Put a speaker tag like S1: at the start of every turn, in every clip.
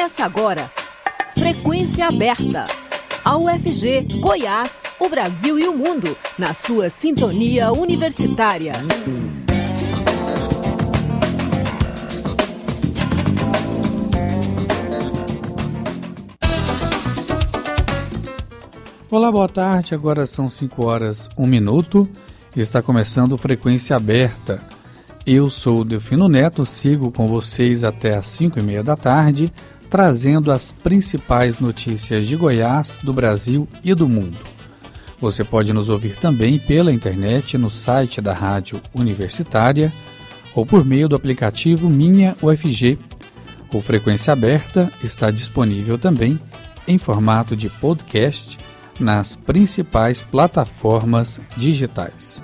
S1: Começa agora. Frequência aberta. A UFG, Goiás, o Brasil e o mundo, na sua sintonia universitária.
S2: Olá, boa tarde. Agora são 5 horas, 1 minuto. Está começando Frequência Aberta. Eu sou o Delfino Neto, sigo com vocês até às 5 e meia da tarde, trazendo as principais notícias de Goiás, do Brasil e do mundo. Você pode nos ouvir também pela internet no site da Rádio Universitária ou por meio do aplicativo Minha UFG. O Frequência Aberta está disponível também em formato de podcast nas principais plataformas digitais.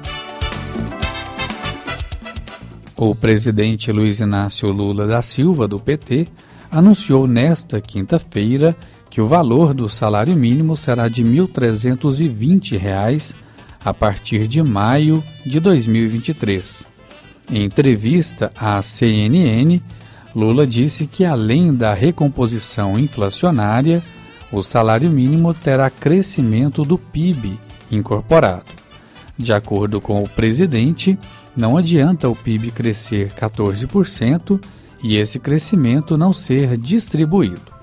S2: O presidente Luiz Inácio Lula da Silva, do PT, anunciou nesta quinta-feira que o valor do salário mínimo será de R$ 1.320 a partir de maio de 2023. Em entrevista à CNN, Lula disse que, além da recomposição inflacionária, o salário mínimo terá crescimento do PIB incorporado. De acordo com o presidente, não adianta o PIB crescer 14% e esse crescimento não ser distribuído.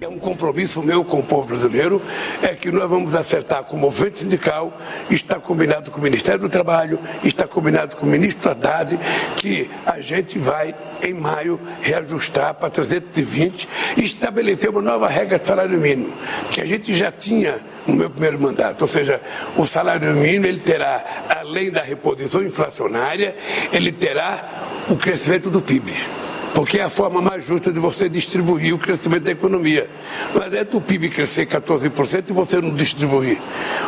S3: É um compromisso meu com o povo brasileiro, é que nós vamos acertar com o movimento sindical, está combinado com o Ministério do Trabalho, está combinado com o ministro Haddad, que a gente vai, em maio, reajustar para 320 e estabelecer uma nova regra de salário mínimo, que a gente já tinha no meu primeiro mandato. Ou seja, o salário mínimo ele terá, além da reposição inflacionária, ele terá o crescimento do PIB porque é a forma mais justa de você distribuir o crescimento da economia. Mas é do PIB crescer 14% e você não distribuir.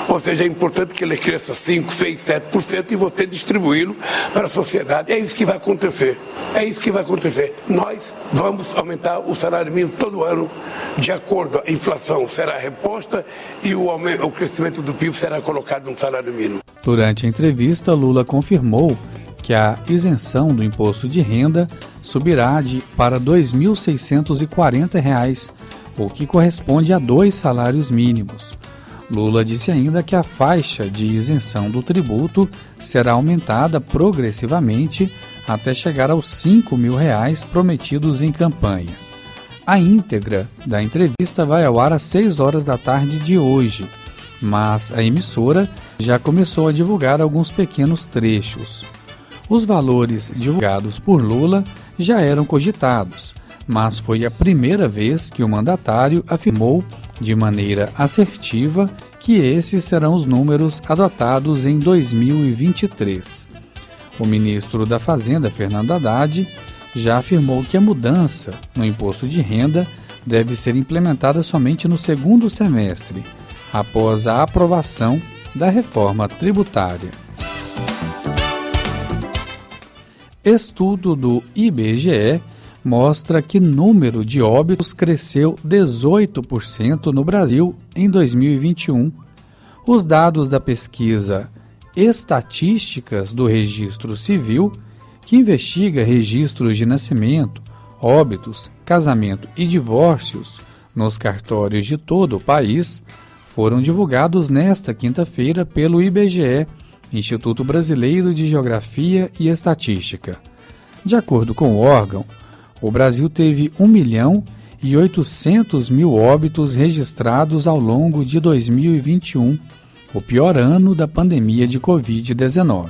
S3: Ou seja, é importante que ele cresça 5, 6, 7% e você distribuí-lo para a sociedade. É isso que vai acontecer. É isso que vai acontecer. Nós vamos aumentar o salário mínimo todo ano, de acordo, a inflação será reposta e o, aumento, o crescimento do PIB será colocado no salário mínimo.
S2: Durante a entrevista, Lula confirmou que a isenção do imposto de renda subirá de para R$ 2.640, o que corresponde a dois salários mínimos. Lula disse ainda que a faixa de isenção do tributo será aumentada progressivamente até chegar aos 5 mil reais prometidos em campanha. A íntegra da entrevista vai ao ar às 6 horas da tarde de hoje, mas a emissora já começou a divulgar alguns pequenos trechos. Os valores divulgados por Lula já eram cogitados, mas foi a primeira vez que o mandatário afirmou de maneira assertiva que esses serão os números adotados em 2023. O ministro da Fazenda, Fernando Haddad, já afirmou que a mudança no imposto de renda deve ser implementada somente no segundo semestre, após a aprovação da reforma tributária. Estudo do IBGE mostra que número de óbitos cresceu 18% no Brasil em 2021. Os dados da pesquisa Estatísticas do Registro Civil, que investiga registros de nascimento, óbitos, casamento e divórcios nos cartórios de todo o país, foram divulgados nesta quinta-feira pelo IBGE Instituto Brasileiro de Geografia e Estatística. De acordo com o órgão, o Brasil teve 1 milhão e 800 mil óbitos registrados ao longo de 2021, o pior ano da pandemia de Covid-19.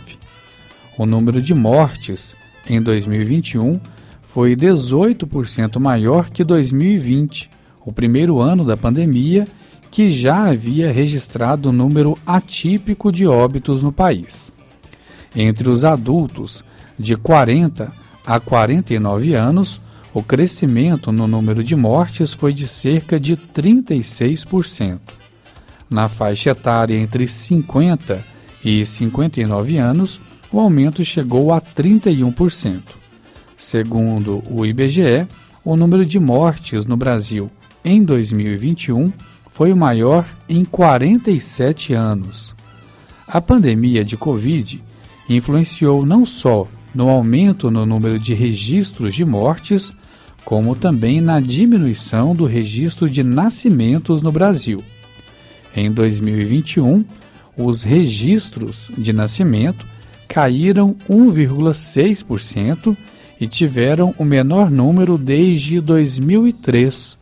S2: O número de mortes em 2021 foi 18% maior que 2020, o primeiro ano da pandemia que já havia registrado número atípico de óbitos no país. Entre os adultos de 40 a 49 anos, o crescimento no número de mortes foi de cerca de 36%. Na faixa etária entre 50 e 59 anos, o aumento chegou a 31%. Segundo o IBGE, o número de mortes no Brasil em 2021 foi o maior em 47 anos. A pandemia de Covid influenciou não só no aumento no número de registros de mortes, como também na diminuição do registro de nascimentos no Brasil. Em 2021, os registros de nascimento caíram 1,6% e tiveram o menor número desde 2003.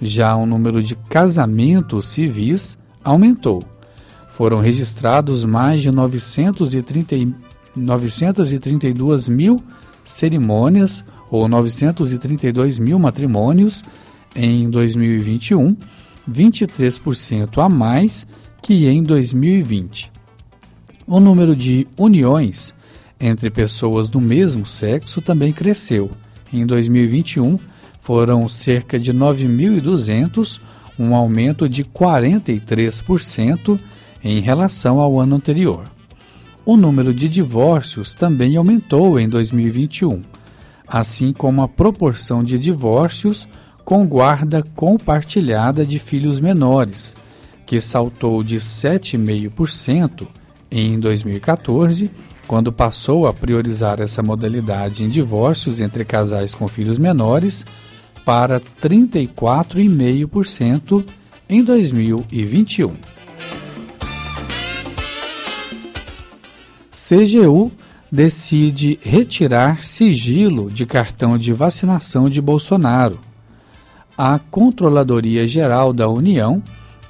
S2: Já o número de casamentos civis aumentou. Foram registrados mais de 930, 932 mil cerimônias ou 932 mil matrimônios em 2021, 23% a mais que em 2020. O número de uniões entre pessoas do mesmo sexo também cresceu. Em 2021, foram cerca de 9.200, um aumento de 43% em relação ao ano anterior. O número de divórcios também aumentou em 2021, assim como a proporção de divórcios com guarda compartilhada de filhos menores, que saltou de 7,5% em 2014, quando passou a priorizar essa modalidade em divórcios entre casais com filhos menores, para 34,5% em 2021. CGU decide retirar sigilo de cartão de vacinação de Bolsonaro. A Controladoria Geral da União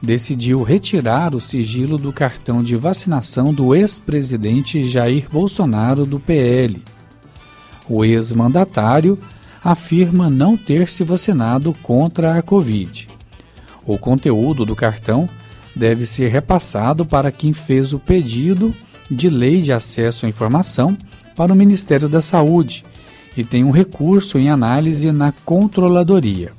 S2: decidiu retirar o sigilo do cartão de vacinação do ex-presidente Jair Bolsonaro do PL. O ex-mandatário afirma não ter se vacinado contra a Covid. O conteúdo do cartão deve ser repassado para quem fez o pedido de lei de acesso à informação para o Ministério da Saúde e tem um recurso em análise na controladoria.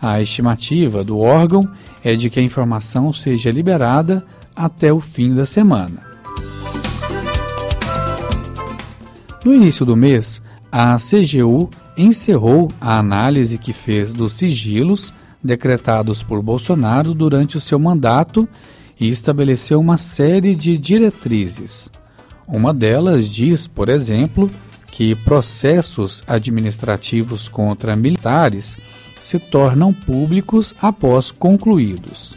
S2: A estimativa do órgão é de que a informação seja liberada até o fim da semana. No início do mês, a CGU encerrou a análise que fez dos sigilos decretados por Bolsonaro durante o seu mandato e estabeleceu uma série de diretrizes. Uma delas diz, por exemplo, que processos administrativos contra militares se tornam públicos após concluídos.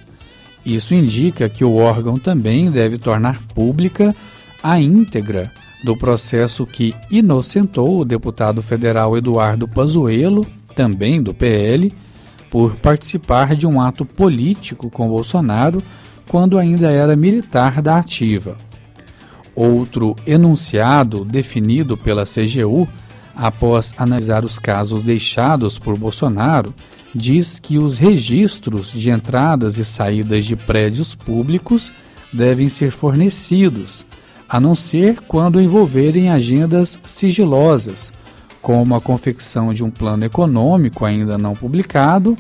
S2: Isso indica que o órgão também deve tornar pública a íntegra do processo que inocentou o deputado federal Eduardo Pazuello, também do PL, por participar de um ato político com Bolsonaro quando ainda era militar da ativa. Outro enunciado definido pela CGU após analisar os casos deixados por Bolsonaro, diz que os registros de entradas e saídas de prédios públicos devem ser fornecidos, a não ser quando envolverem agendas sigilosas, como a confecção de um plano econômico ainda não publicado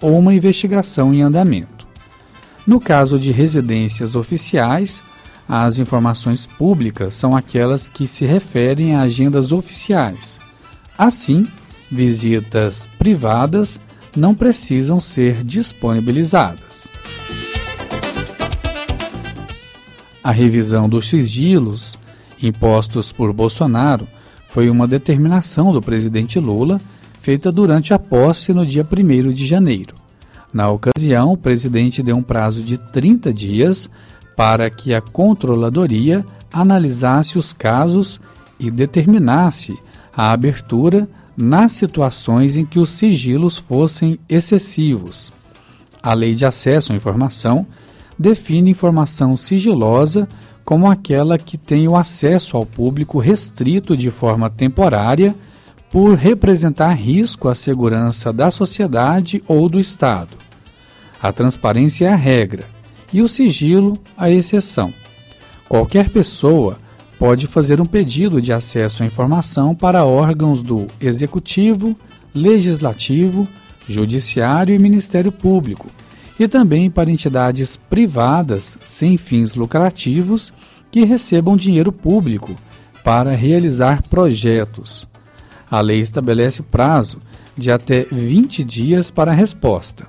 S2: ou uma investigação em andamento. No caso de residências oficiais, as informações públicas são aquelas que se referem a agendas oficiais, Assim, visitas privadas não precisam ser disponibilizadas. A revisão dos sigilos impostos por Bolsonaro foi uma determinação do presidente Lula feita durante a posse no dia 1 de janeiro. Na ocasião, o presidente deu um prazo de 30 dias para que a controladoria analisasse os casos e determinasse a abertura nas situações em que os sigilos fossem excessivos. A Lei de Acesso à Informação define informação sigilosa como aquela que tem o acesso ao público restrito de forma temporária por representar risco à segurança da sociedade ou do Estado. A transparência é a regra e o sigilo a exceção. Qualquer pessoa pode fazer um pedido de acesso à informação para órgãos do Executivo, Legislativo, Judiciário e Ministério Público, e também para entidades privadas sem fins lucrativos que recebam dinheiro público para realizar projetos. A lei estabelece prazo de até 20 dias para a resposta.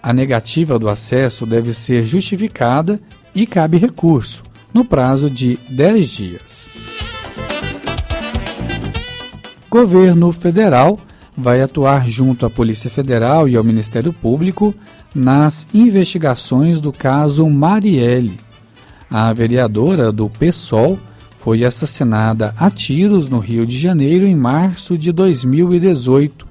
S2: A negativa do acesso deve ser justificada e cabe recurso no prazo de 10 dias. Governo federal vai atuar junto à Polícia Federal e ao Ministério Público nas investigações do caso Marielle. A vereadora do PSOL foi assassinada a tiros no Rio de Janeiro em março de 2018.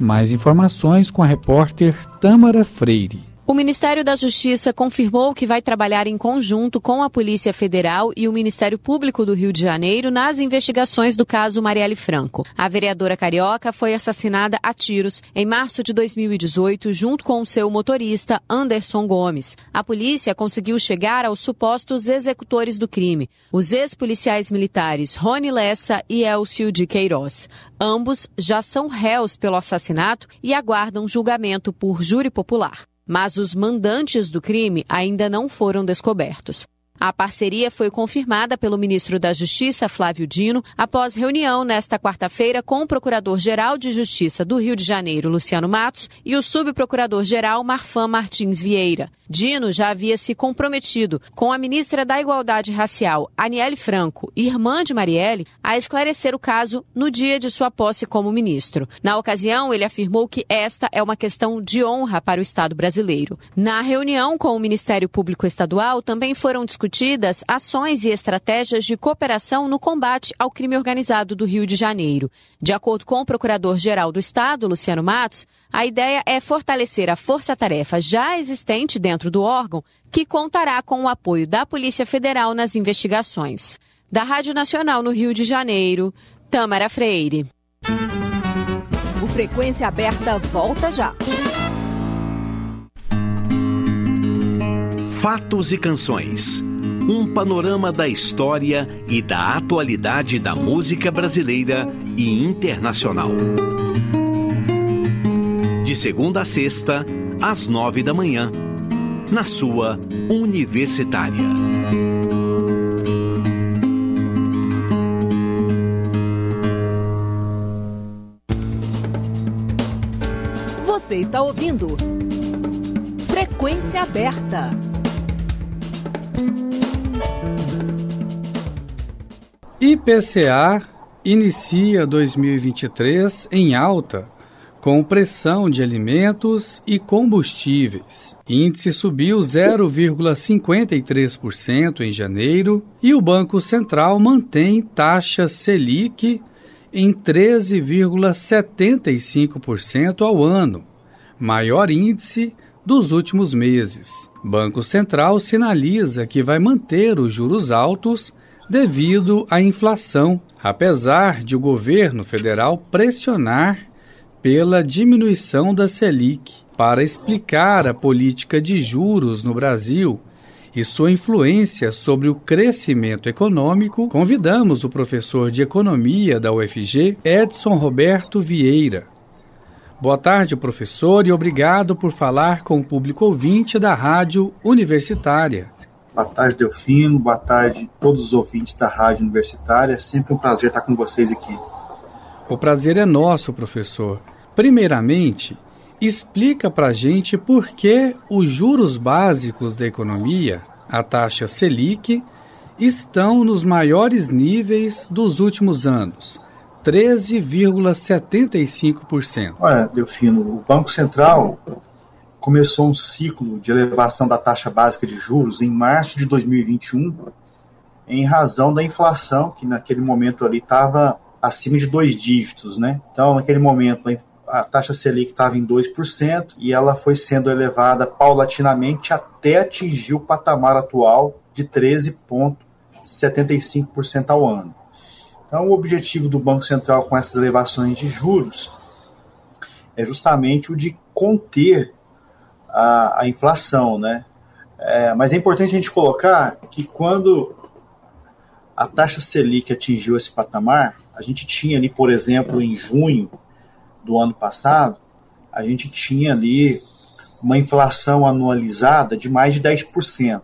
S2: Mais informações com a repórter Tâmara Freire.
S4: O Ministério da Justiça confirmou que vai trabalhar em conjunto com a Polícia Federal e o Ministério Público do Rio de Janeiro nas investigações do caso Marielle Franco. A vereadora carioca foi assassinada a tiros em março de 2018 junto com o seu motorista Anderson Gomes. A polícia conseguiu chegar aos supostos executores do crime, os ex-policiais militares Rony Lessa e Elcio de Queiroz. Ambos já são réus pelo assassinato e aguardam julgamento por júri popular mas os mandantes do crime ainda não foram descobertos. A parceria foi confirmada pelo ministro da Justiça, Flávio Dino, após reunião nesta quarta-feira com o Procurador-Geral de Justiça do Rio de Janeiro, Luciano Matos, e o Subprocurador-Geral, Marfan Martins Vieira. Dino já havia se comprometido com a ministra da Igualdade Racial, Aniele Franco, irmã de Marielle, a esclarecer o caso no dia de sua posse como ministro. Na ocasião, ele afirmou que esta é uma questão de honra para o Estado brasileiro. Na reunião com o Ministério Público Estadual, também foram discutidas ações e estratégias de cooperação no combate ao crime organizado do Rio de Janeiro. De acordo com o Procurador-Geral do Estado, Luciano Matos, a ideia é fortalecer a força-tarefa já existente dentro do órgão, que contará com o apoio da Polícia Federal nas investigações. Da Rádio Nacional no Rio de Janeiro, Tamara Freire.
S1: O Frequência Aberta volta já.
S5: Fatos e canções. Um panorama da história e da atualidade da música brasileira e internacional de segunda a sexta, às nove da manhã, na sua Universitária.
S1: Você está ouvindo Frequência Aberta.
S2: IPCA inicia 2023 em alta com pressão de alimentos e combustíveis. Índice subiu 0,53% em janeiro e o Banco Central mantém taxa Selic em 13,75% ao ano, maior índice dos últimos meses. Banco Central sinaliza que vai manter os juros altos devido à inflação, apesar de o governo federal pressionar pela diminuição da Selic para explicar a política de juros no Brasil e sua influência sobre o crescimento econômico, convidamos o professor de Economia da UFG, Edson Roberto Vieira. Boa tarde, professor, e obrigado por falar com o público ouvinte da Rádio Universitária.
S6: Boa tarde, Delfino. Boa tarde, todos os ouvintes da Rádio Universitária. É sempre um prazer estar com vocês aqui.
S2: O prazer é nosso, professor. Primeiramente, explica para a gente por que os juros básicos da economia, a taxa Selic, estão nos maiores níveis dos últimos anos, 13,75%.
S6: Olha, Delfino, o Banco Central começou um ciclo de elevação da taxa básica de juros em março de 2021, em razão da inflação, que naquele momento ali estava acima de dois dígitos, né? Então, naquele momento, a taxa Selic estava em 2% e ela foi sendo elevada paulatinamente até atingir o patamar atual de 13,75% ao ano. Então, o objetivo do Banco Central com essas elevações de juros é justamente o de conter a, a inflação, né? É, mas é importante a gente colocar que quando a taxa Selic atingiu esse patamar, a gente tinha ali, por exemplo, em junho do ano passado, a gente tinha ali uma inflação anualizada de mais de 10%.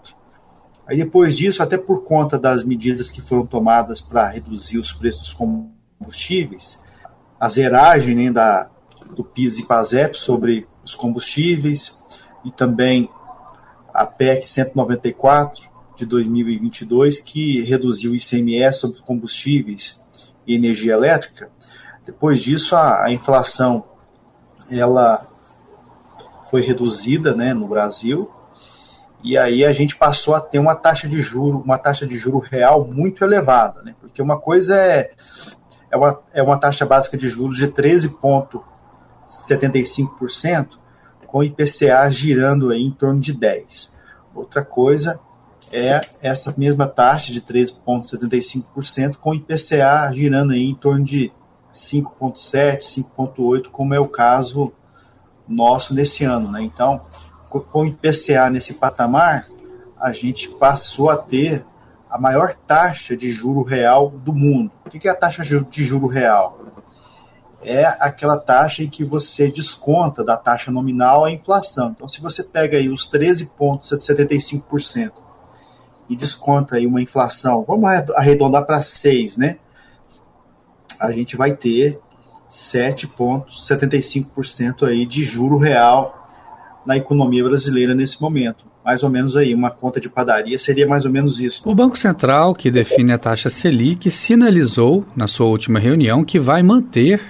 S6: Aí depois disso, até por conta das medidas que foram tomadas para reduzir os preços dos combustíveis, a zeragem né, da, do PIS e PASEP sobre os combustíveis e também a PEC 194 de 2022, que reduziu o ICMS sobre combustíveis e energia elétrica, Depois disso, a, a inflação ela foi reduzida né, no Brasil, e aí a gente passou a ter uma taxa de juro, uma taxa de juro real muito elevada, né? Porque uma coisa é, é, uma, é uma taxa básica de juros de 13,75%, com IPCA girando aí em torno de 10%. Outra coisa é essa mesma taxa de 13,75% com IPCA girando aí em torno de 5,7%, 5,8%, como é o caso nosso nesse ano. Né? Então, com o IPCA nesse patamar, a gente passou a ter a maior taxa de juro real do mundo. O que é a taxa de juro real? É aquela taxa em que você desconta da taxa nominal a inflação. Então, se você pega aí os 13,75% e desconta aí uma inflação, vamos arredondar para 6, né? A gente vai ter 7,75% aí de juro real na economia brasileira nesse momento. Mais ou menos aí, uma conta de padaria seria mais ou menos isso.
S2: O Banco Central, que define a taxa Selic, sinalizou na sua última reunião que vai manter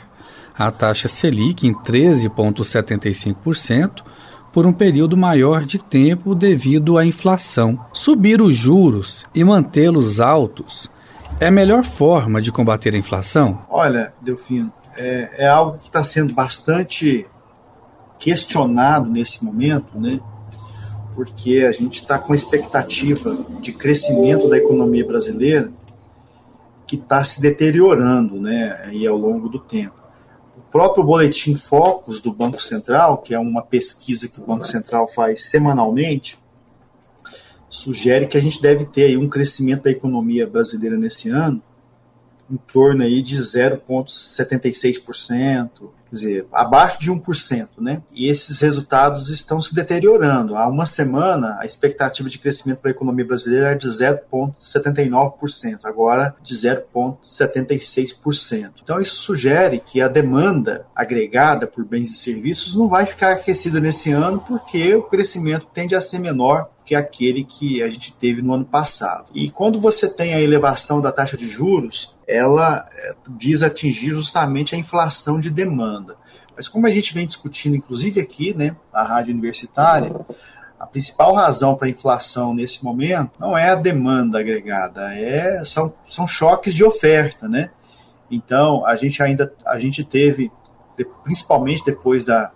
S2: a taxa Selic em 13,75% por um período maior de tempo devido à inflação. Subir os juros e mantê-los altos é a melhor forma de combater a inflação?
S6: Olha, Delfino, é, é algo que está sendo bastante questionado nesse momento, né? Porque a gente está com a expectativa de crescimento da economia brasileira que está se deteriorando, né? Aí ao longo do tempo. O próprio boletim Focus do Banco Central, que é uma pesquisa que o Banco Central faz semanalmente, sugere que a gente deve ter aí um crescimento da economia brasileira nesse ano em torno aí de 0,76%, quer dizer, abaixo de 1%, né? E esses resultados estão se deteriorando. Há uma semana, a expectativa de crescimento para a economia brasileira era de 0,79%, agora de 0,76%. Então, isso sugere que a demanda agregada por bens e serviços não vai ficar aquecida nesse ano, porque o crescimento tende a ser menor que aquele que a gente teve no ano passado. E quando você tem a elevação da taxa de juros, ela eh, visa atingir justamente a inflação de demanda. Mas como a gente vem discutindo, inclusive aqui, né, na rádio universitária, a principal razão para a inflação nesse momento não é a demanda agregada, é, são, são choques de oferta, né? Então, a gente ainda a gente teve, principalmente depois da,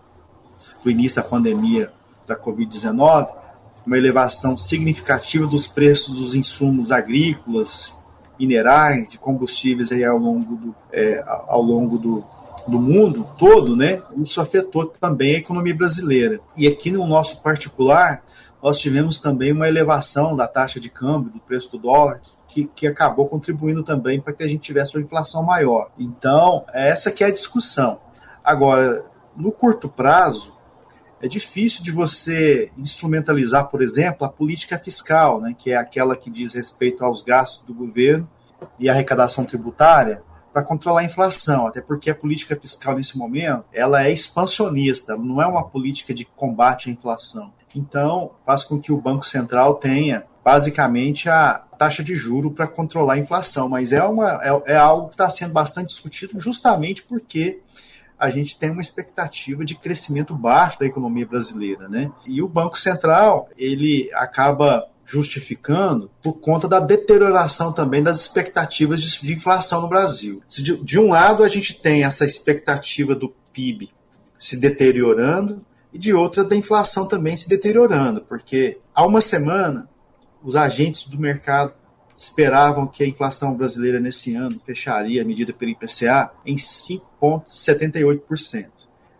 S6: do início da pandemia da Covid-19, uma elevação significativa dos preços dos insumos agrícolas, minerais e combustíveis aí ao longo do, é, ao longo do, do mundo todo, né? Isso afetou também a economia brasileira. E aqui no nosso particular, nós tivemos também uma elevação da taxa de câmbio, do preço do dólar, que, que acabou contribuindo também para que a gente tivesse uma inflação maior. Então, essa que é a discussão. Agora, no curto prazo, é difícil de você instrumentalizar, por exemplo, a política fiscal, né, que é aquela que diz respeito aos gastos do governo e arrecadação tributária, para controlar a inflação, até porque a política fiscal nesse momento ela é expansionista, não é uma política de combate à inflação. Então, faz com que o Banco Central tenha basicamente a taxa de juro para controlar a inflação, mas é, uma, é, é algo que está sendo bastante discutido justamente porque a gente tem uma expectativa de crescimento baixo da economia brasileira, né? E o Banco Central, ele acaba justificando por conta da deterioração também das expectativas de, inflação no Brasil. De, de um lado, a gente tem essa expectativa do PIB se deteriorando e de outra da inflação também se deteriorando, porque há uma semana os agentes do mercado esperavam que a inflação brasileira nesse ano fecharia a medida pelo IPCA em 5,78%.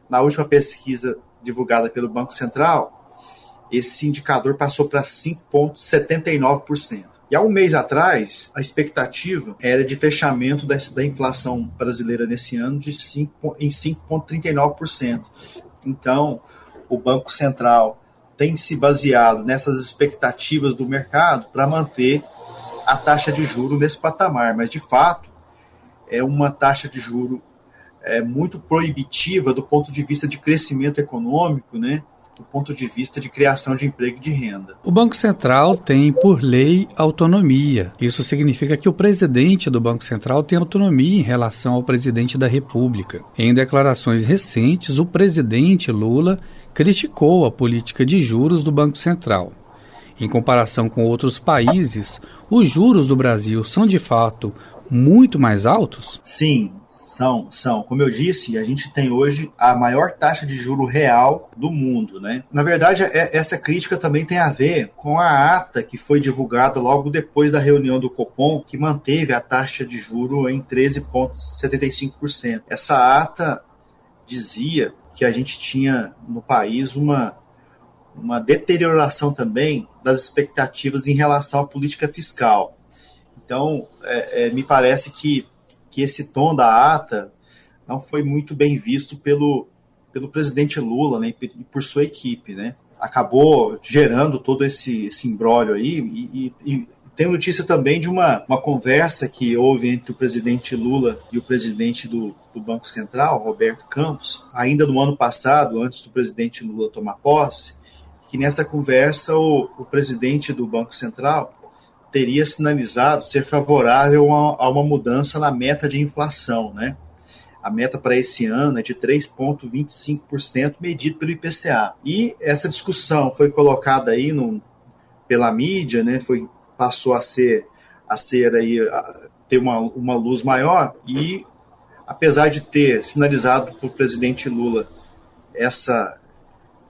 S6: Na última pesquisa divulgada pelo Banco Central, esse indicador passou para 5,79%. E há um mês atrás, a expectativa era de fechamento da, da inflação brasileira nesse ano de 5, em 5,39%. Então, o Banco Central tem se baseado nessas expectativas do mercado para manter a taxa de juro nesse patamar, mas de fato é uma taxa de juro é, muito proibitiva do ponto de vista de crescimento econômico, né? do ponto de vista de criação de emprego e de renda.
S2: O Banco Central tem, por lei, autonomia. Isso significa que o presidente do Banco Central tem autonomia em relação ao presidente da República. Em declarações recentes, o presidente Lula criticou a política de juros do Banco Central. Em comparação com outros países, os juros do Brasil são de fato muito mais altos?
S6: Sim, são, são. Como eu disse, a gente tem hoje a maior taxa de juro real do mundo, né? Na verdade, é, essa crítica também tem a ver com a ata que foi divulgada logo depois da reunião do Copom, que manteve a taxa de juro em 13,75%. Essa ata dizia que a gente tinha no país uma uma deterioração também das expectativas em relação à política fiscal. Então, é, é, me parece que que esse tom da ata não foi muito bem visto pelo, pelo presidente Lula né, e por sua equipe. Né? Acabou gerando todo esse, esse imbróglio aí e, e, e tem notícia também de uma, uma conversa que houve entre o presidente Lula e o presidente do, do Banco Central, Roberto Campos, ainda no ano passado, antes do presidente Lula tomar posse, que nessa conversa o, o presidente do Banco Central teria sinalizado ser favorável a, a uma mudança na meta de inflação, né? A meta para esse ano é de 3,25% medido pelo IPCA. E essa discussão foi colocada aí no, pela mídia, né? Foi passou a ser a ser aí a ter uma, uma luz maior e apesar de ter sinalizado para o presidente Lula essa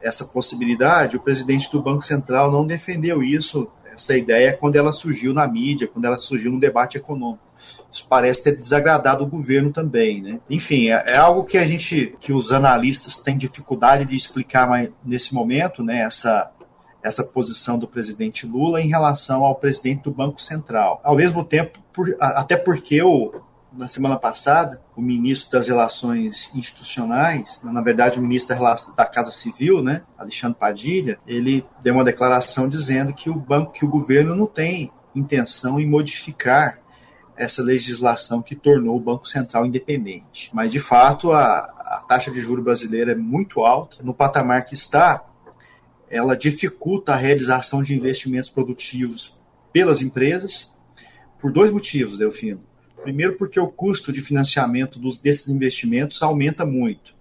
S6: essa possibilidade, o presidente do Banco Central não defendeu isso essa ideia quando ela surgiu na mídia, quando ela surgiu no debate econômico. Isso parece ter desagradado o governo também, né? Enfim, é, é algo que a gente, que os analistas têm dificuldade de explicar mais nesse momento, né? Essa essa posição do presidente Lula em relação ao presidente do Banco Central. Ao mesmo tempo, por, até porque o, na semana passada, o ministro das Relações Institucionais, na verdade o ministro da, Casa Civil, né, Alexandre Padilha, ele deu uma declaração dizendo que o banco, que o governo não tem intenção em modificar essa legislação que tornou o Banco Central independente. Mas, de fato, a, a taxa de juro brasileira é muito alta. No patamar que está, ela dificulta a realização de investimentos produtivos pelas empresas, por dois motivos, Delfino. Primeiro, porque o custo de financiamento dos, desses investimentos aumenta muito.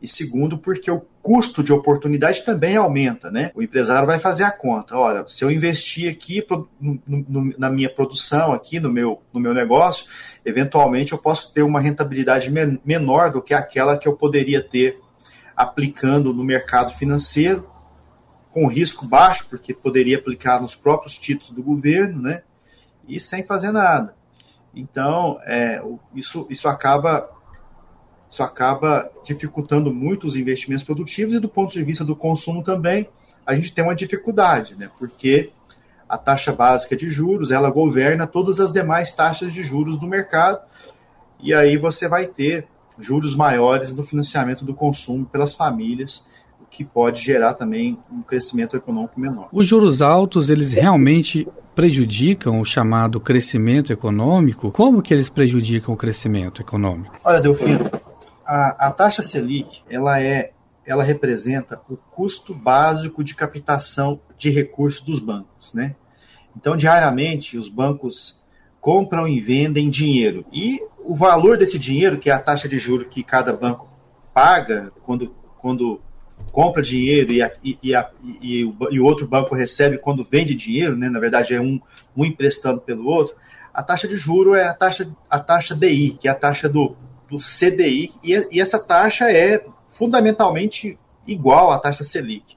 S6: E segundo, porque o custo de oportunidade também aumenta, né? O empresário vai fazer a conta. Olha, se eu investir aqui no, no, na minha produção, aqui no meu, no meu negócio, eventualmente eu posso ter uma rentabilidade men menor do que aquela que eu poderia ter aplicando no mercado financeiro, com risco baixo, porque poderia aplicar nos próprios títulos do governo, né? E sem fazer nada. Então, é, isso, isso acaba isso acaba dificultando muito os investimentos produtivos e do ponto de vista do consumo também, a gente tem uma dificuldade, né? Porque a taxa básica de juros, ela governa todas as demais taxas de juros do mercado, e aí você vai ter juros maiores no financiamento do consumo pelas famílias, que pode gerar também um crescimento econômico menor.
S2: Os juros altos, eles realmente prejudicam o chamado crescimento econômico? Como que eles prejudicam o crescimento econômico?
S6: Olha, Delfino, a, a taxa Selic, ela é ela representa o custo básico de captação de recursos dos bancos, né? Então, diariamente, os bancos compram e vendem dinheiro. E o valor desse dinheiro, que é a taxa de juros que cada banco paga quando, quando compra dinheiro e, a, e, a, e, o, e, o, outro banco recebe quando vende dinheiro, né? na verdade é um, um emprestando pelo outro, a taxa de juro é a taxa, a taxa DI, que é a taxa do, do CDI, e, e essa taxa é fundamentalmente igual à taxa Selic.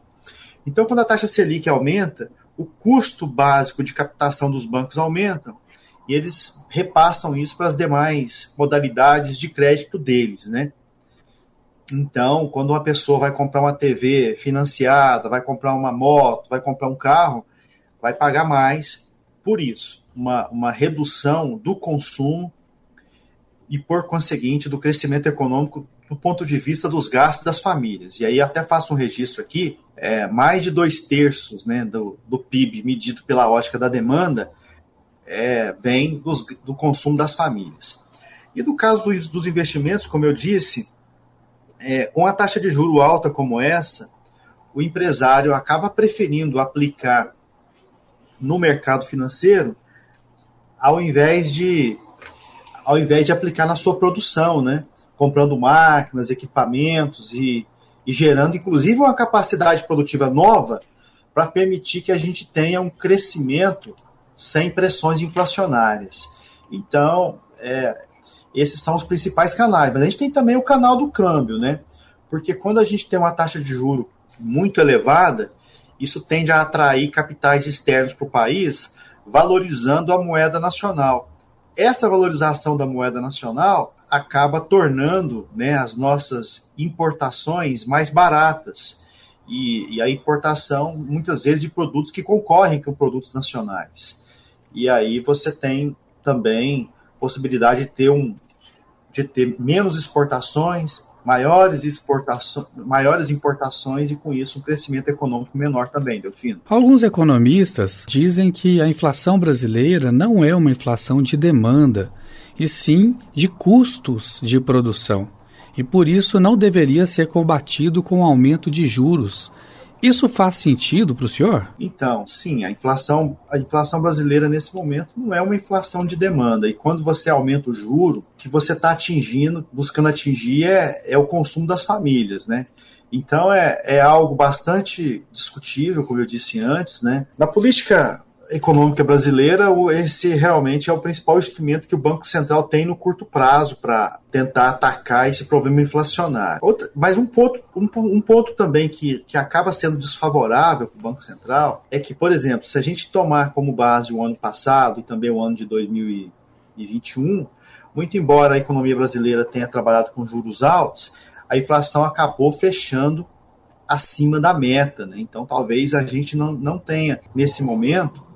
S6: Então, quando a taxa Selic aumenta, o custo básico de captação dos bancos aumenta e eles repassam isso para as demais modalidades de crédito deles, né? Então, quando uma pessoa vai comprar uma TV financiada, vai comprar uma moto, vai comprar um carro, vai pagar mais por isso. Uma, uma redução do consumo e, por conseguinte, do crescimento econômico do ponto de vista dos gastos das famílias. E aí até faço um registro aqui, é, mais de dois terços né, do, do PIB medido pela ótica da demanda é, vem dos, do consumo das famílias. E do caso dos, dos investimentos, como eu disse, é, com a taxa de juro alta como essa, o empresário acaba preferindo aplicar no mercado financeiro ao invés de ao invés de aplicar na sua produção, né? Comprando máquinas, equipamentos e, e gerando, inclusive, uma capacidade produtiva nova para permitir que a gente tenha um crescimento sem pressões inflacionárias. Então, é, esses são os principais canais. Mas a gente tem também o canal do câmbio, né? Porque quando a gente tem uma taxa de juro muito elevada, isso tende a atrair capitais externos para o país, valorizando a moeda nacional. Essa valorização da moeda nacional acaba tornando né, as nossas importações mais baratas. E, e, a importação, muitas vezes, de produtos que concorrem com produtos nacionais. E aí você tem também possibilidade de ter, um, de ter menos exportações, maiores exportações, maiores importações e com isso um crescimento econômico menor também, Delfino.
S2: Alguns economistas dizem que a inflação brasileira não é uma inflação de demanda, e sim de custos de produção. E por isso não deveria ser combatido com o aumento de juros, isso faz sentido para o senhor?
S6: Então, sim, a inflação, a inflação brasileira nesse momento não é uma inflação de demanda. E quando você aumenta o juro, que você está atingindo, buscando atingir é, é o consumo das famílias, né? Então é, é algo bastante discutível, como eu disse antes, né? Na política econômica brasileira, esse realmente é o principal instrumento que o Banco Central tem no curto prazo para tentar atacar esse problema inflacionário. Outra, mas um ponto, um, um, ponto também que, que acaba sendo desfavorável para o Banco Central é que, por exemplo, se a gente tomar como base o ano passado e também o ano de 2021, muito embora a economia brasileira tenha trabalhado com juros altos, a inflação acabou fechando acima da meta. Né? Então, talvez a gente não, não tenha, nesse momento,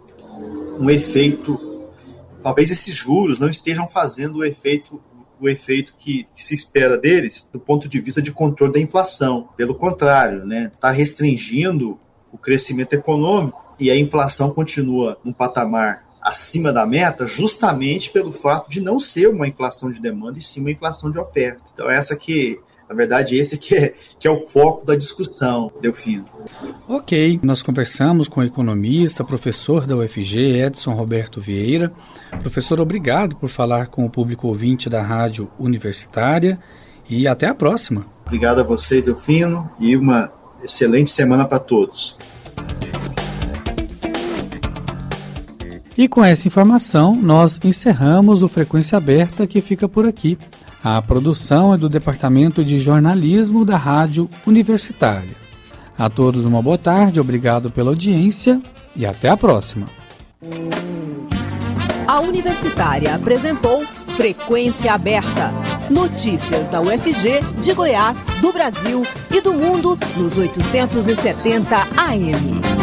S6: um efeito. Talvez esses juros não estejam fazendo o efeito o efeito que, se espera deles do ponto de vista de controle da inflação. Pelo contrário, né, está restringindo o crescimento econômico e a inflação continua num patamar acima da meta justamente pelo fato de não ser uma inflação de demanda e sim uma inflação de oferta. Então essa que na verdade, esse que é, que é o foco da discussão, Delfino.
S2: Ok, nós conversamos com o economista, professor da UFG, Edson Roberto Vieira. Professor, obrigado por falar com o público ouvinte da Rádio Universitária e até a próxima.
S6: Obrigado a você, Delfino, e uma excelente semana para todos.
S2: E com essa informação, nós encerramos o Frequência Aberta que fica por aqui. A produção é do Departamento de Jornalismo da Rádio Universitária. A todos uma boa tarde, obrigado pela audiência e até a próxima.
S1: A Universitária apresentou Frequência Aberta. Notícias da UFG, de Goiás, do Brasil e do mundo nos 870 AM.